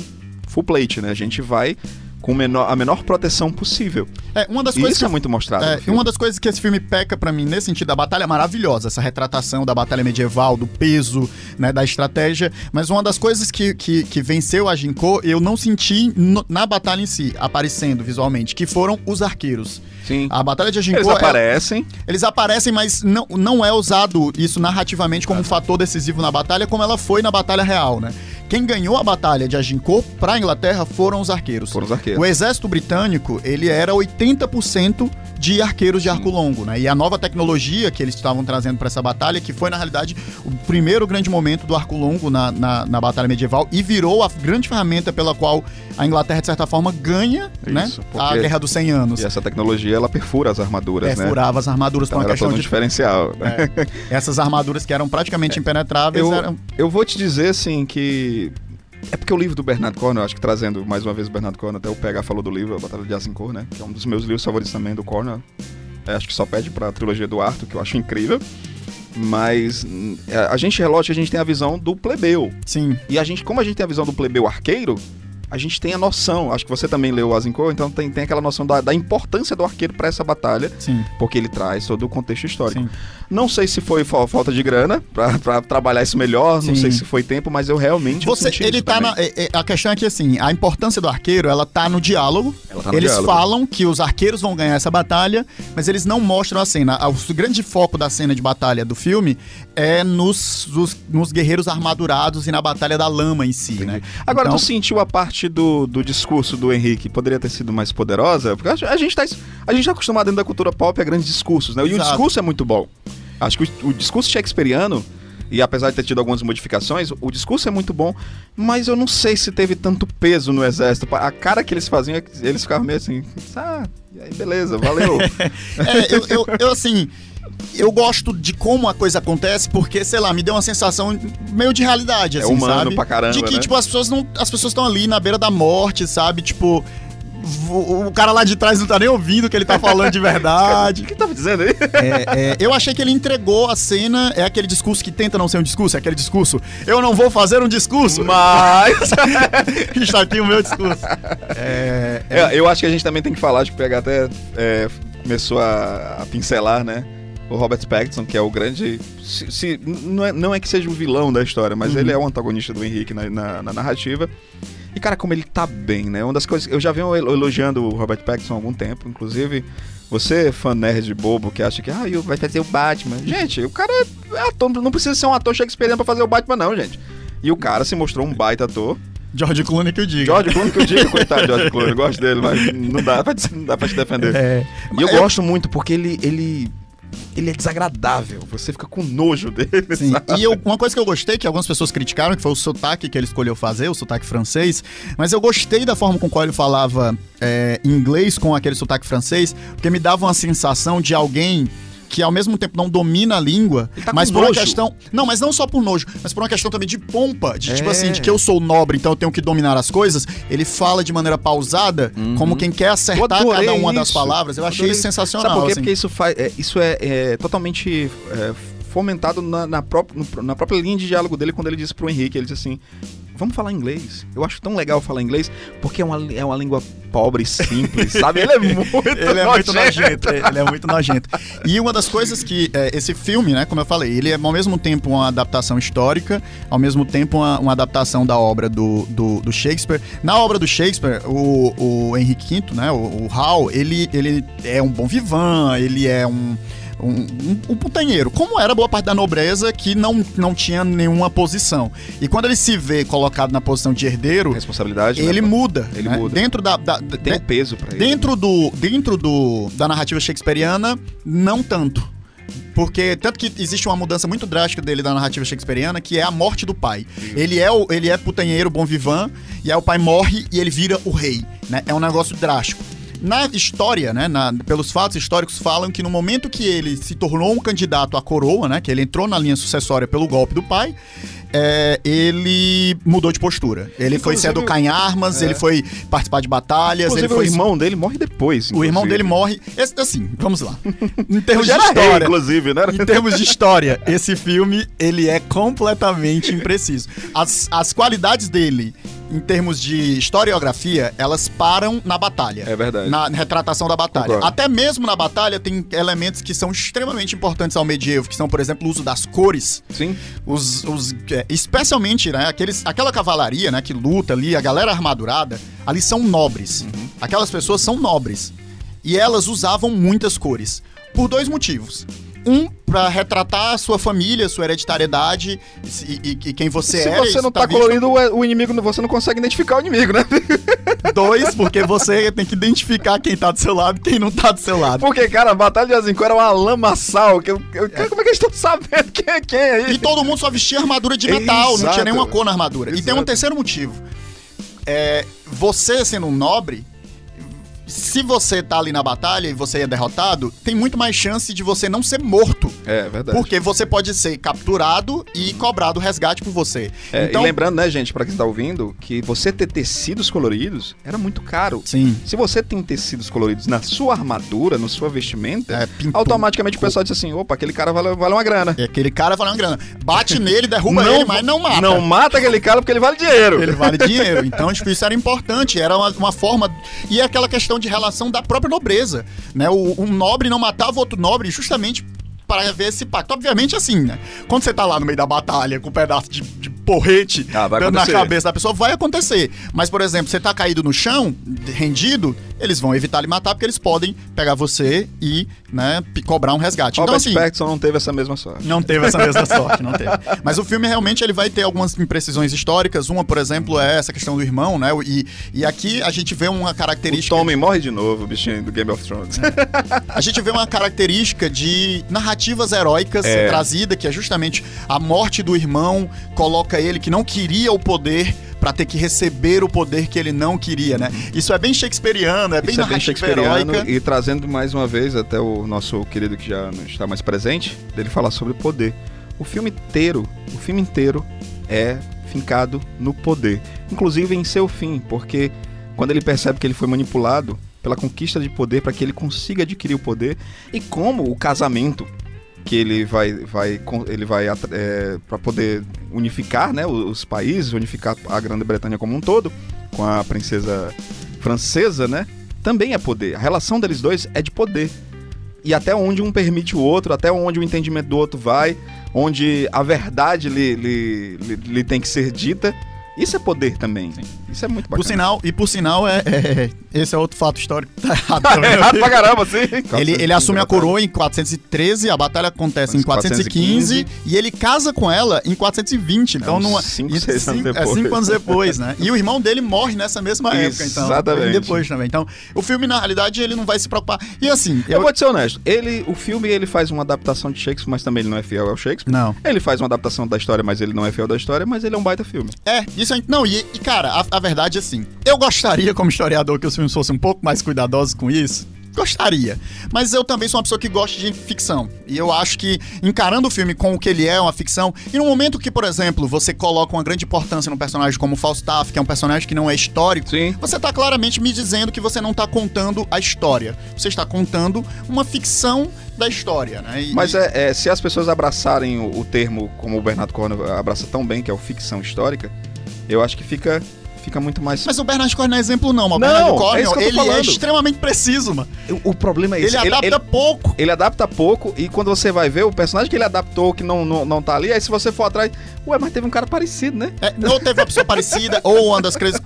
full plate, né? A gente vai com menor, a menor proteção possível. É, uma das E coisas isso que é muito mostrado. É, uma das coisas que esse filme peca pra mim nesse sentido da batalha é maravilhosa, essa retratação da batalha medieval, do peso, né, da estratégia. Mas uma das coisas que, que, que venceu a Jinko, eu não senti no- na batalha em si, aparecendo visualmente, que foram os arqueiros. Sim. A batalha de Agincourt, Eles é- aparecem, eles aparecem, mas não, não é usado isso narrativamente como um fator decisivo na batalha, como ela foi na batalha real, né? Quem ganhou a batalha de Agincourt pra Inglaterra foram os arqueiros. foram os arqueiros. O exército britânico, ele era 80% de arqueiros de arco longo, né? E a nova tecnologia que eles estavam trazendo para essa batalha, que foi, na realidade, o primeiro grande momento do arco longo na, na, na batalha medieval e virou a grande ferramenta pela qual a Inglaterra, de certa forma, ganha, né? Isso, A porque- Guerra dos 100 Anos. E essa tecnologia, ela perfura as armaduras, né? Perfurava as armaduras Então por uma era questão um de... diferencial. É, essas armaduras que eram praticamente impenetráveis Eu, eram... eu vou te dizer assim que. É porque o livro do Bernard Cornwell, acho que trazendo mais uma vez o Bernard Cornwell, até o PH falou do livro, A Batalha de Azincourt, né? Que é um dos meus livros favoritos também do Cornwell. É, acho que só pede pra trilogia do Arthur, que eu acho incrível. Mas é, a gente relógio, a gente tem a visão do plebeu. Sim, E a gente, como a gente tem a visão do plebeu arqueiro, a gente tem a noção, acho que você também leu o Azincourt, então tem, tem aquela noção da, da importância do arqueiro para essa batalha, Sim. porque ele traz todo o contexto histórico. Sim. Não sei se foi fa- falta de grana pra trabalhar isso melhor, não Sim. sei se foi tempo, mas eu realmente Você, ele tá na, é- é- a questão é que assim, a importância do arqueiro, ela tá no diálogo. Tá no eles diálogo. falam que os arqueiros vão ganhar essa batalha, mas eles não mostram a cena. O grande foco da cena de batalha do filme é nos, nos, nos guerreiros armadurados e na batalha da lama em si, né? Agora, Então- tu sentiu a parte do, do discurso do Henrique poderia ter sido mais poderosa? Porque a gente tá, a gente tá acostumado dentro da cultura pop a grandes discursos, né? E o Exato. discurso é muito bom. Acho que o, o discurso shakespeariano, e apesar de ter tido algumas modificações, o discurso é muito bom, mas eu não sei se teve tanto peso no exército. A cara que eles faziam, eles ficavam meio assim, ah, e aí, beleza, valeu. É, eu, eu, eu, assim. Eu gosto de como a coisa acontece, porque, sei lá, me deu uma sensação meio de realidade, É assim, humano sabe? pra caramba, De que, né? tipo, as pessoas não. As pessoas estão ali na beira da morte, sabe? Tipo. O, o cara lá de trás não tá nem ouvindo o que ele tá falando de o verdade. que tava dizendo aí? É, é, eu achei que ele entregou a cena. É aquele discurso que tenta não ser um discurso, é aquele discurso. Eu não vou fazer um discurso. Mas. Está aqui o meu discurso. É, é, É, eu acho que a gente também tem que falar, acho que o PH até é, começou a, a pincelar, né? O Robert Pattinson, que é o grande. Se, se- não, é, não é que seja o vilão da história, mas Uhum. ele é o antagonista do Henrique na, na- na narrativa. E, cara, como ele tá bem, né? Uma das coisas. Eu já venho elo- elogiando o Robert Pattinson há algum tempo, inclusive. Você, fã nerd bobo, que acha que ah, vai fazer o Batman. Gente, o cara é ator, não precisa ser um ator shakespeariano pra fazer o Batman, não, gente. E o cara se mostrou um baita ator. George Clooney que eu digo. George Clooney que eu digo, coitado de George Clooney, eu gosto dele, mas não dá pra, não dá pra te defender. É, E eu eu- gosto muito porque ele, ele, ele é desagradável, você fica com nojo dele, Sim, sabe? e eu- uma coisa que eu gostei, que algumas pessoas criticaram, que foi o sotaque que ele escolheu fazer, o sotaque francês, mas eu gostei da forma com qual ele falava é, inglês com aquele sotaque francês, porque me dava uma sensação de alguém que ao mesmo tempo não domina a língua, tá mas por uma nojo. questão. Não, mas não só por nojo, mas por uma questão também de pompa, de tipo É. assim, de que eu sou nobre, então eu tenho que dominar as coisas. Ele fala de maneira pausada, como quem quer acertar cada uma das isso. palavras. Eu achei Adorei. sensacional. Sabe por quê? assim. Porque isso, faz, é, isso é, é totalmente é, fomentado na, na, pró- na própria linha de diálogo dele quando ele disse pro Henrique, ele disse assim, vamos falar inglês. Eu acho tão legal falar inglês porque é uma, é uma língua pobre simples, sabe? Ele é muito Ele é muito nojento. nojento, ele é muito nojento. E uma das coisas que é, esse filme, né, como eu falei, ele é ao mesmo tempo uma adaptação histórica, ao mesmo tempo uma, uma adaptação da obra do, do, do Shakespeare. Na obra do Shakespeare, o, o Henrique V, né, o, o Hal, ele, ele é um bom vivan, ele é um um, um, um putanheiro, como era boa parte da nobreza que não, não tinha nenhuma posição. E quando ele se vê colocado na posição de herdeiro, Responsabilidade, né? ele muda. Ele né? muda. Dentro da, da- Tem de- um peso pra ele. Dentro, do, dentro do, da narrativa shakespeariana, não tanto. Porque, tanto que existe uma mudança muito drástica dele da narrativa shakespeariana, que é a morte do pai. Ele é, o, ele é putanheiro, bom vivan, e aí o pai morre e ele vira o rei. Né? É um negócio drástico. Na história, né, na- pelos fatos históricos, falam que no momento que ele se tornou um candidato à coroa, né, que ele entrou na linha sucessória pelo golpe do pai, é, ele mudou de postura. Ele foi se Inclusive, educar em armas, é. ele foi participar de batalhas, Inclusive, ele foi o irmão dele morre depois. o irmão inclusive. dele morre. Esse- assim, vamos lá. Em termos de era rei, história. inclusive, né? Em termos de história, esse filme ele é completamente impreciso. As, as qualidades dele, em termos de historiografia, elas param na batalha. É verdade. Na retratação da batalha. Concordo. Até mesmo na batalha tem elementos que são extremamente importantes ao medievo, que são, por exemplo, o uso das cores. Sim. Os, os- é, especialmente, né, aqueles, aquela cavalaria, né, que luta ali, a galera armadurada, ali são nobres. Uhum. Aquelas pessoas são nobres. E elas usavam muitas cores. Por dois motivos. Um, pra retratar a sua família, sua hereditariedade e, e- e quem você Se era. você não tá visto. colorindo, o o inimigo, você não consegue identificar o inimigo, né? Dois, porque você tem que identificar quem tá do seu lado e quem não tá do seu lado. Porque, cara, a Batalha de Azincourt era uma lamaçal. Que eu, eu- Como é que eles estão sabendo quem é quem aí? E todo mundo só vestia armadura de metal, não Exato. tinha nenhuma cor na armadura. E tem um Exato. terceiro motivo. É, você sendo um nobre, se você tá ali na batalha e você é derrotado, tem muito mais chance de você não ser morto. É verdade. Porque você pode ser capturado e cobrado resgate por você. É, então, E lembrando, né, gente, pra quem está ouvindo, que você ter tecidos coloridos era muito caro. sim. Se você tem tecidos coloridos na sua armadura, na sua vestimenta, É, pintou. automaticamente o pessoal diz assim: opa, aquele cara vale, vale uma grana. E aquele cara vai uma grana. Bate nele, derruba ele, mas não mata. Não mata aquele cara porque ele vale dinheiro. Ele vale dinheiro. Então, tipo, isso era importante. Era uma, uma forma. E é aquela questão de relação da própria nobreza. Né? O, um nobre não matava outro nobre justamente para ver esse pacto. Obviamente, assim, né? Quando você tá lá no meio da batalha com um pedaço de, de porrete Ah, dando na cabeça da pessoa, vai acontecer. Mas, por exemplo, você tá caído no chão, rendido, eles vão evitar lhe matar porque eles podem pegar você e, né, cobrar um resgate. Robert então, assim. Pattinson não teve essa mesma sorte. Não teve essa mesma sorte, não teve. Mas o filme realmente ele vai ter algumas imprecisões históricas. Uma, por exemplo, é essa questão do irmão, né? E, e aqui a gente vê uma O característica. Tommy morre de novo, o bichinho do Game of Thrones. A gente vê uma característica de narrativas heróicas É. trazida, que é justamente a morte do irmão coloca ele que não queria o poder pra ter que receber o poder que ele não queria, né? Isso é bem shakespeariano, é bem Isso é bem shakespeariano e trazendo mais uma vez até o nosso querido que já não está mais presente, dele falar sobre poder. O filme inteiro, o filme inteiro é fincado no poder, inclusive em seu fim, porque quando ele percebe que ele foi manipulado pela conquista de poder para que ele consiga adquirir o poder e como o casamento que ele vai vai ele vai para poder unificar, né, os, os países, unificar a Grã-Bretanha como um todo com a princesa francesa, né? Também é poder. A relação deles dois é de poder. E até onde um permite o outro, até onde o entendimento do outro vai, onde a verdade lhe, lhe, lhe, lhe tem que ser dita. Isso é poder também. Isso é muito Por bacana. sinal, e por sinal, é, é- esse é outro fato histórico que tá errado. É errado pra caramba, sim. Ele, ele assume a coroa em 413, a batalha acontece em 415 e ele casa com ela em 420. Então, uns não cinco, e seis anos cinco- É depois. cinco anos depois, né? E o irmão dele morre nessa mesma época, então. Exatamente. Depois também. Então, o filme, na realidade, ele não vai se preocupar. E assim, Eu eu. vou te ser honesto. Ele, o filme ele faz uma adaptação de Shakespeare, mas também ele não é fiel ao Shakespeare. Não. Ele faz uma adaptação da história, mas ele não é fiel da história, mas ele é um baita filme. É, isso Não, e, e, cara, a, a verdade é assim. Eu gostaria, como historiador, que os filmes fossem um pouco mais cuidadosos com isso. Gostaria. Mas eu também sou uma pessoa que gosta de ficção. E eu acho que, encarando o filme com o que ele é, uma ficção, e no momento que, por exemplo, você coloca uma grande importância num personagem como Falstaff, que é um personagem que não é histórico, Sim. você tá claramente me dizendo que você não tá contando a história. Você está contando uma ficção da história, né? E- Mas é, é, se as pessoas abraçarem o, o termo, como o Bernardo Cornwell abraça tão bem, que é o ficção histórica, eu acho que fica, fica muito mais. Mas o Bernard Cornwell não é exemplo, não. mas O Não, Bernard é eu tô ele é falando. extremamente preciso, mano. o, o problema é Ele esse. adapta pouco. ele adapta pouco e quando você vai ver o personagem que ele adaptou, que não, não, não tá ali, aí se você for atrás, ué, mas teve um cara parecido, né? É, ou teve uma pessoa parecida, ou uma das coisas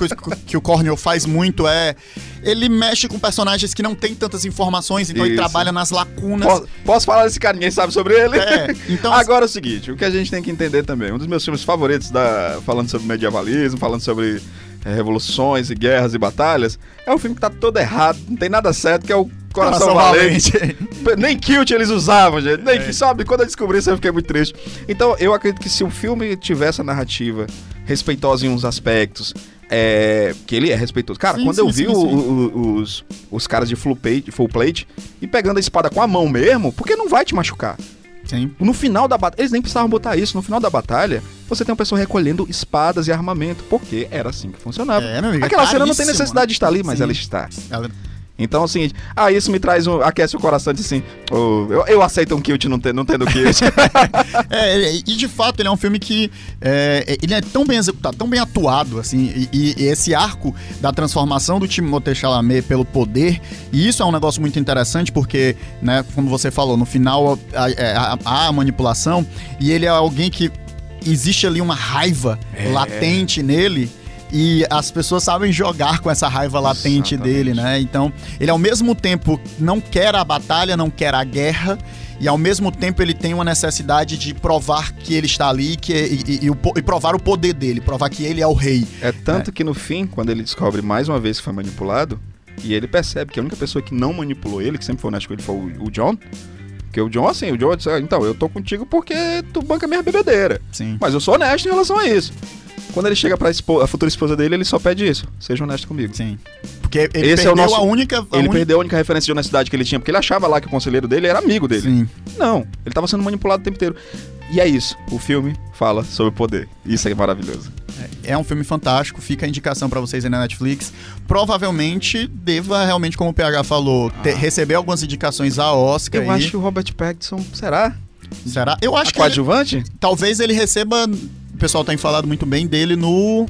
que o Cornel faz muito é. Ele mexe com personagens que não tem tantas informações, então ele Isso. trabalha nas lacunas. Posso, posso falar desse cara, ninguém sabe sobre ele? É, então. Agora é o seguinte, o que a gente tem que entender também, um dos meus filmes favoritos da falando sobre medievalismo, falando sobre é, revoluções e guerras e batalhas, é um filme que tá todo errado, não tem nada certo, que é o Coração, Valente. Nem kilt eles usavam, gente. Nem que, sabe, quando eu descobri isso eu fiquei muito triste. Então, eu acredito que se o filme tivesse a narrativa respeitosa em uns aspectos, é, que ele é respeitoso. Cara, Sim, quando sim, eu vi sim, o- sim. o- os, os caras de full plate, full plate e pegando a espada com a mão mesmo, porque não vai te machucar. Sim. No final da batalha, eles nem precisavam botar isso. No final da batalha, você tem uma pessoa recolhendo espadas e armamento, porque era assim que funcionava. É, meu amigo, é Aquela cena não tem necessidade de estar ali, mas Sim. ela está. Ela- Então, assim, ah, isso me traz um. aquece o coração de assim. oh, eu, eu aceito um kilt não, ter, não tendo kilt. É, e de fato ele é um filme que é, ele é tão bem executado, tão bem atuado, assim, e, e esse arco da transformação do Timothée Chalamet pelo poder, e isso é um negócio muito interessante porque, né, como você falou, no final há, é, há- há a manipulação e ele é alguém que existe ali uma raiva É. latente nele. E as pessoas sabem jogar com essa raiva latente Exatamente. dele, né? Então, ele ao mesmo tempo não quer a batalha, não quer a guerra, e ao mesmo tempo ele tem uma necessidade de provar que ele está ali que, e, e- e e provar o poder dele, provar que ele é o rei. é tanto que no fim, quando ele descobre mais uma vez que foi manipulado, e ele percebe que a única pessoa que não manipulou ele, que sempre foi honesto com ele, foi o, o John. Porque o John, assim, o John disse, "Ah, então, eu tô contigo porque tu banca minha bebedeira. Sim. Mas eu sou honesto em relação a isso. Quando ele chega pra a futura esposa dele, ele só pede isso. Seja honesto comigo. Sim. Porque ele Esse é perdeu o nosso- a única. a Ele única- perdeu a única referência de honestidade que ele tinha, porque ele achava lá que o conselheiro dele era amigo dele. Sim. Não, ele tava sendo manipulado o tempo inteiro. E é isso. O filme fala sobre o poder. Isso é maravilhoso. É um filme fantástico, fica a indicação pra vocês aí na Netflix. Provavelmente deva realmente, como o PH falou, ter- receber algumas indicações a Oscar. Ah. Eu aí. acho que o Robert Pattinson, será? Será? Eu acho A que ele- coadjuvante? talvez ele receba. O pessoal tem falado muito bem dele no.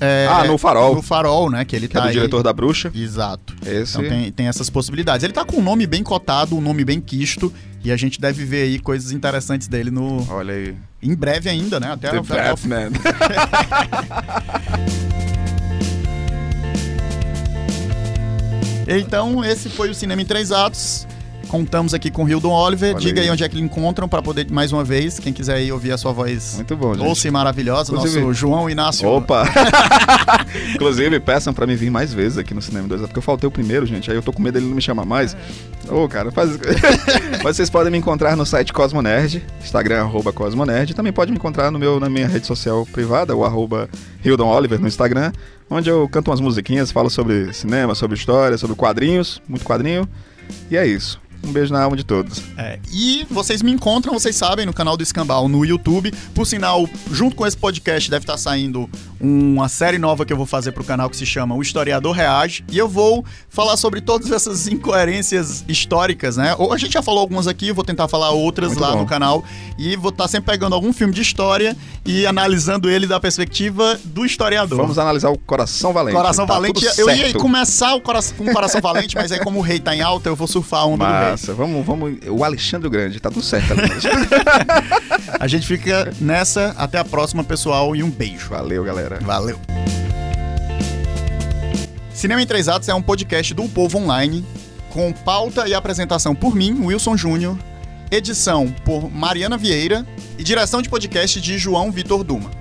é, ah, no Farol, No Farol, né? Que ele que é tá do aí. diretor da bruxa. Exato. Esse. Então tem, tem essas possibilidades. Ele tá com um nome bem cotado, um nome bem quisto, e a gente deve ver aí coisas interessantes dele no. Olha aí. Em breve ainda, né? Até, The Batman. Então, esse foi o Cinema em Três Atos. Contamos aqui com o Hildon Oliver. Olha Diga aí aí. onde é que encontram pra poder, mais uma vez, quem quiser aí ouvir a sua voz Muito bom, gente. doce e maravilhosa, Inclusive- nosso João Inácio. Opa! Inclusive, peçam pra me vir mais vezes aqui no Cinema 2 porque eu faltei o primeiro, gente. Aí eu tô com medo dele não me chamar mais. Ô, cara, faz. Mas vocês podem me encontrar no site Cosmonerd, Instagram, arroba Cosmonerd. Também pode me encontrar no meu, na minha rede social privada, o arroba Hildon Oliver no Instagram, onde eu canto umas musiquinhas, falo sobre cinema, sobre história, sobre quadrinhos, muito quadrinho. E é isso. Um beijo na alma de todos. É, e vocês me encontram, vocês sabem, no canal do Escambau no YouTube. Por sinal, junto com esse podcast deve estar saindo uma série nova que eu vou fazer pro canal que se chama O Historiador Reage. E eu vou falar sobre todas essas incoerências históricas, né? Ou a gente já falou algumas aqui, vou tentar falar outras Muito lá bom. no canal. E vou estar sempre pegando algum filme de história e analisando ele da perspectiva do historiador. Vamos analisar o Coração Valente. Coração Tá Valente, eu ia começar o coração, com o Coração Valente, mas aí como o rei tá em alta, eu vou surfar a onda do rei. Massa, vamos, vamos. O Alexandre o Grande, tá tudo certo ali. A gente fica nessa. Até a próxima, pessoal, e um beijo. Valeu, galera. Valeu. Cinema em Três Atos é um podcast do Povo Online, com pauta e apresentação por mim, Wilson Júnior, edição por Mariana Vieira e direção de podcast de João Vitor Duma.